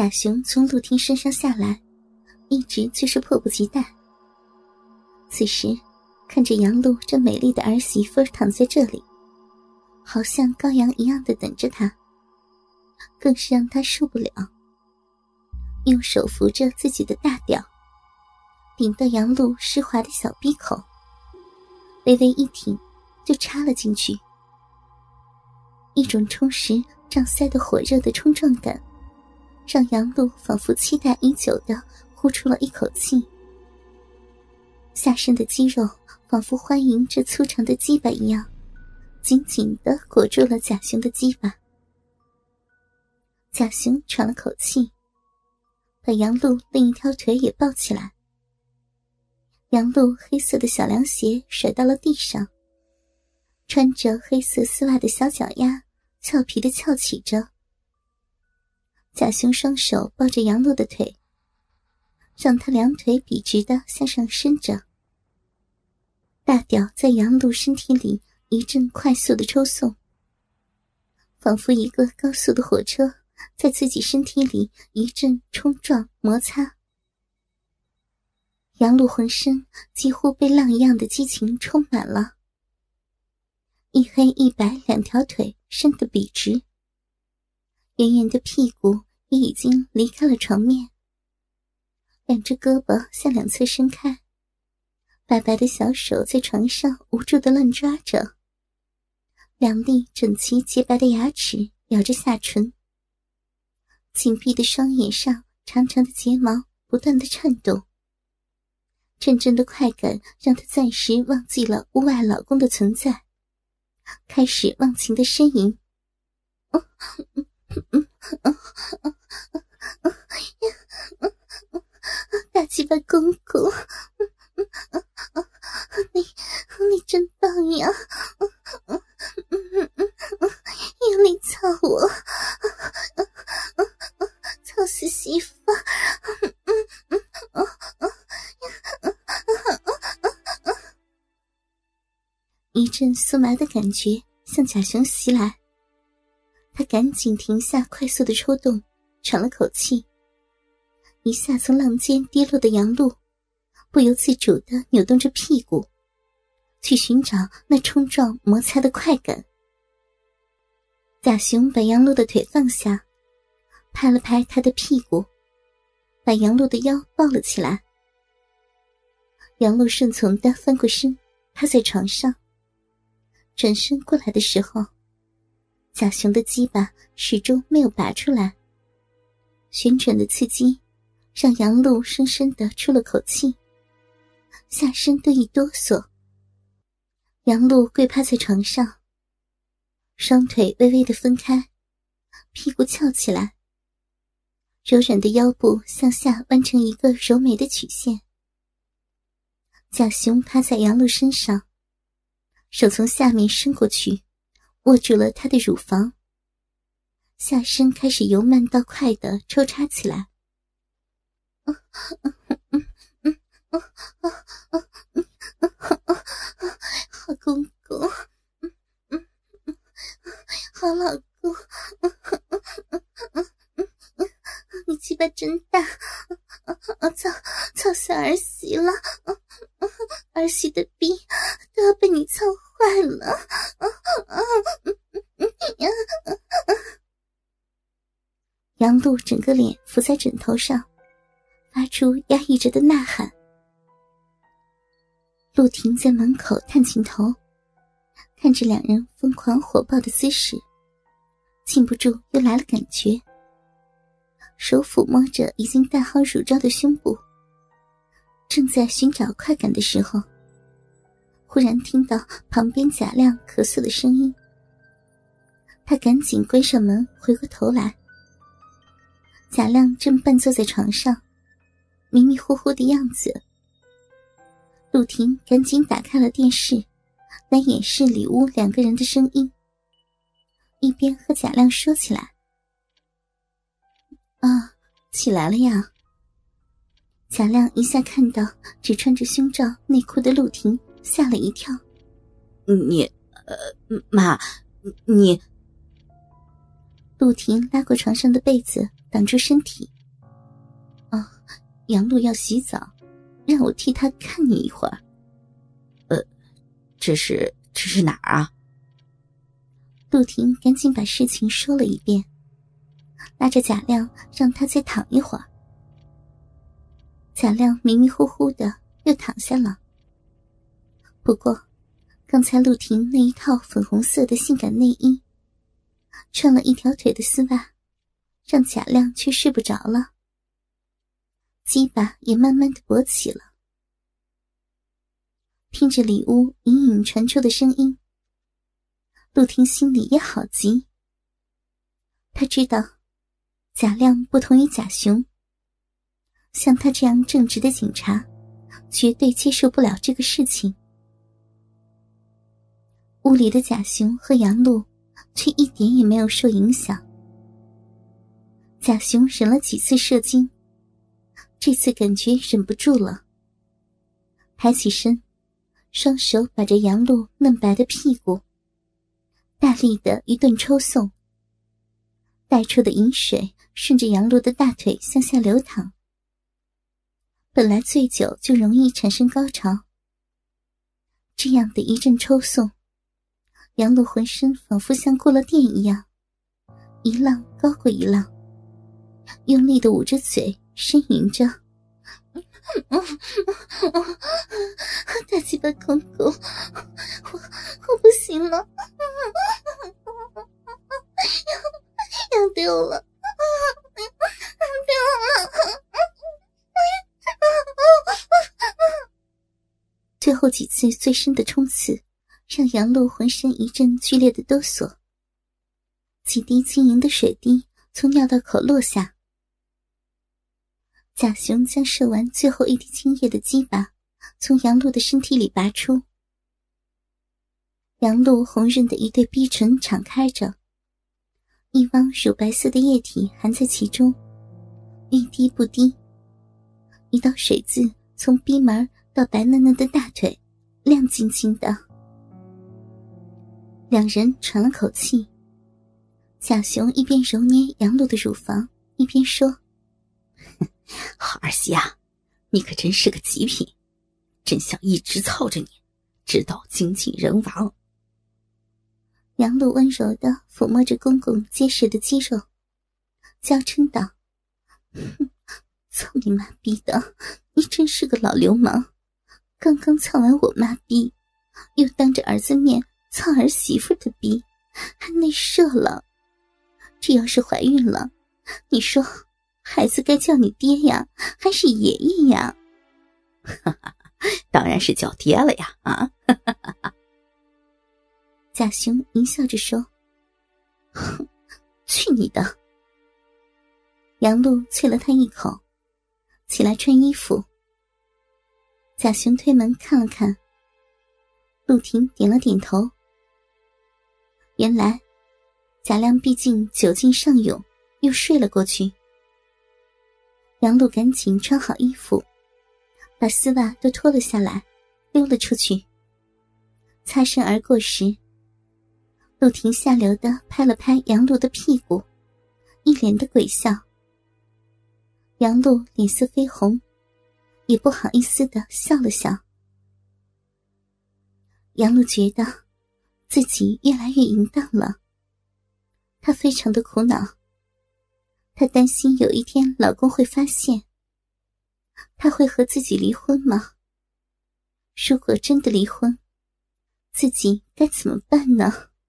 贾雄从陆婷身上下来，一直就是迫不及待。此时，看着杨璐这美丽的儿媳妇躺在这里，好像羔羊一样的等着他，更是让他受不了。用手扶着自己的大屌，顶到杨璐湿滑的小鼻口，微微一挺，就插了进去。一种充实胀塞的火热的冲撞感。让杨璐仿佛期待已久的呼出了一口气，下身的肌肉仿佛欢迎这粗长的鸡巴一样，紧紧的裹住了贾雄的鸡巴。贾雄喘了口气，把杨璐另一条腿也抱起来。杨璐黑色的小凉鞋甩到了地上，穿着黑色丝袜的小脚丫俏皮的翘起着。贾雄双手抱着杨璐的腿，让她两腿笔直的向上伸着。大屌在杨璐身体里一阵快速的抽送，仿佛一个高速的火车在自己身体里一阵冲撞摩擦。杨璐浑身几乎被浪一样的激情充满了，一黑一白两条腿伸得笔直。圆圆的屁股也已经离开了床面，两只胳膊向两侧伸开，白白的小手在床上无助的乱抓着，两粒整齐洁白的牙齿咬着下唇，紧闭的双眼上长长的睫毛不断的颤动，阵阵的快感让她暂时忘记了屋外老公的存在，开始忘情的呻吟。大鸡巴公公，你你真棒呀！用力操我，操死媳妇！一阵酥麻的感觉向贾雄袭来。赶紧停下快速的抽动，喘了口气。一下从浪尖跌落的杨璐，不由自主的扭动着屁股，去寻找那冲撞摩擦的快感。贾雄把杨璐的腿放下，拍了拍他的屁股，把杨璐的腰抱了起来。杨璐顺从的翻过身，趴在床上。转身过来的时候。贾雄的鸡巴始终没有拔出来，旋转的刺激让杨露深深的出了口气，下身都一哆嗦。杨露跪趴在床上，双腿微微的分开，屁股翘起来，柔软的腰部向下弯成一个柔美的曲线。贾雄趴在杨露身上，手从下面伸过去。握住了她的乳房，下身开始由慢到快的抽插起来。好公公，好老公，你鸡巴真大，操操死儿媳了，儿媳的逼都要被你操坏了。杨璐整个脸伏在枕头上，发出压抑着的呐喊。陆婷在门口探进头，看着两人疯狂火爆的姿势，禁不住又来了感觉。手抚摸着已经戴好乳罩的胸部，正在寻找快感的时候，忽然听到旁边贾亮咳嗽的声音。他赶紧关上门，回过头来。贾亮正半坐在床上，迷迷糊糊的样子。陆婷赶紧打开了电视，来掩饰里屋两个人的声音，一边和贾亮说起来：“啊，起来了呀。”贾亮一下看到只穿着胸罩内裤的陆婷，吓了一跳：“你，呃，妈，你……”陆婷拉过床上的被子。挡住身体。哦，杨璐要洗澡，让我替她看你一会儿。呃，这是这是哪儿啊？陆婷赶紧把事情说了一遍，拉着贾亮让他再躺一会儿。贾亮迷迷糊糊的又躺下了。不过，刚才陆婷那一套粉红色的性感内衣，穿了一条腿的丝袜，让贾亮却睡不着了。鸡巴也慢慢的勃起了。听着里屋隐隐传出的声音，陆婷心里也好急。他知道，贾亮不同于贾雄。像他这样正直的警察，绝对接受不了这个事情。屋里的贾雄和杨璐却一点也没有受影响。贾雄忍了几次射精，这次感觉忍不住了，抬起身，双手把着杨璐嫩白的屁股，大力的一顿抽送，带出的饮水顺着杨璐的大腿向下流淌。本来醉酒就容易产生高潮，这样的一阵抽送，杨璐浑身仿佛像过了电一样，一浪高过一浪，用力的捂着嘴呻吟着：“ 大鸡巴公公，我我不行了，要要丢了，丢了。”最后几次最深的冲刺，让杨露浑身一阵剧烈的哆嗦。几滴晶莹的水滴从尿道口落下。贾雄将射完最后一滴精液的鸡巴从杨璐的身体里拔出。杨璐红润的一对逼唇敞开着，一汪乳白色的液体含在其中，一滴不滴。一道水渍从逼门到白嫩嫩的大腿，亮晶晶的。两人喘了口气。贾雄一边揉捏杨璐的乳房，一边说：“哼好儿媳啊，你可真是个极品，真想一直操着你，直到精尽人亡。”杨露温柔的抚摸着公公结实的肌肉，娇嗔道：“。”操你妈逼的！你真是个老流氓！刚刚操完我妈逼，又当着儿子面操儿媳妇的逼，还内射了。这要是怀孕了，你说孩子该叫你爹呀，还是爷爷呀？哈哈，当然是叫爹了呀！啊！贾雄淫笑着说：“哼，去你的！”杨璐啐了他一口。起来穿衣服。贾雄推门看了看，陆婷点了点头。原来，贾亮毕竟酒劲上涌，又睡了过去。杨璐赶紧穿好衣服，把丝袜都脱了下来，溜了出去。擦身而过时，陆婷下流的拍了拍杨璐的屁股，一脸的鬼笑。杨璐脸色绯红，也不好意思的笑了笑。杨璐觉得自己越来越淫荡了，她非常的苦恼。她担心有一天老公会发现，他会和自己离婚吗？如果真的离婚，自己该怎么办呢？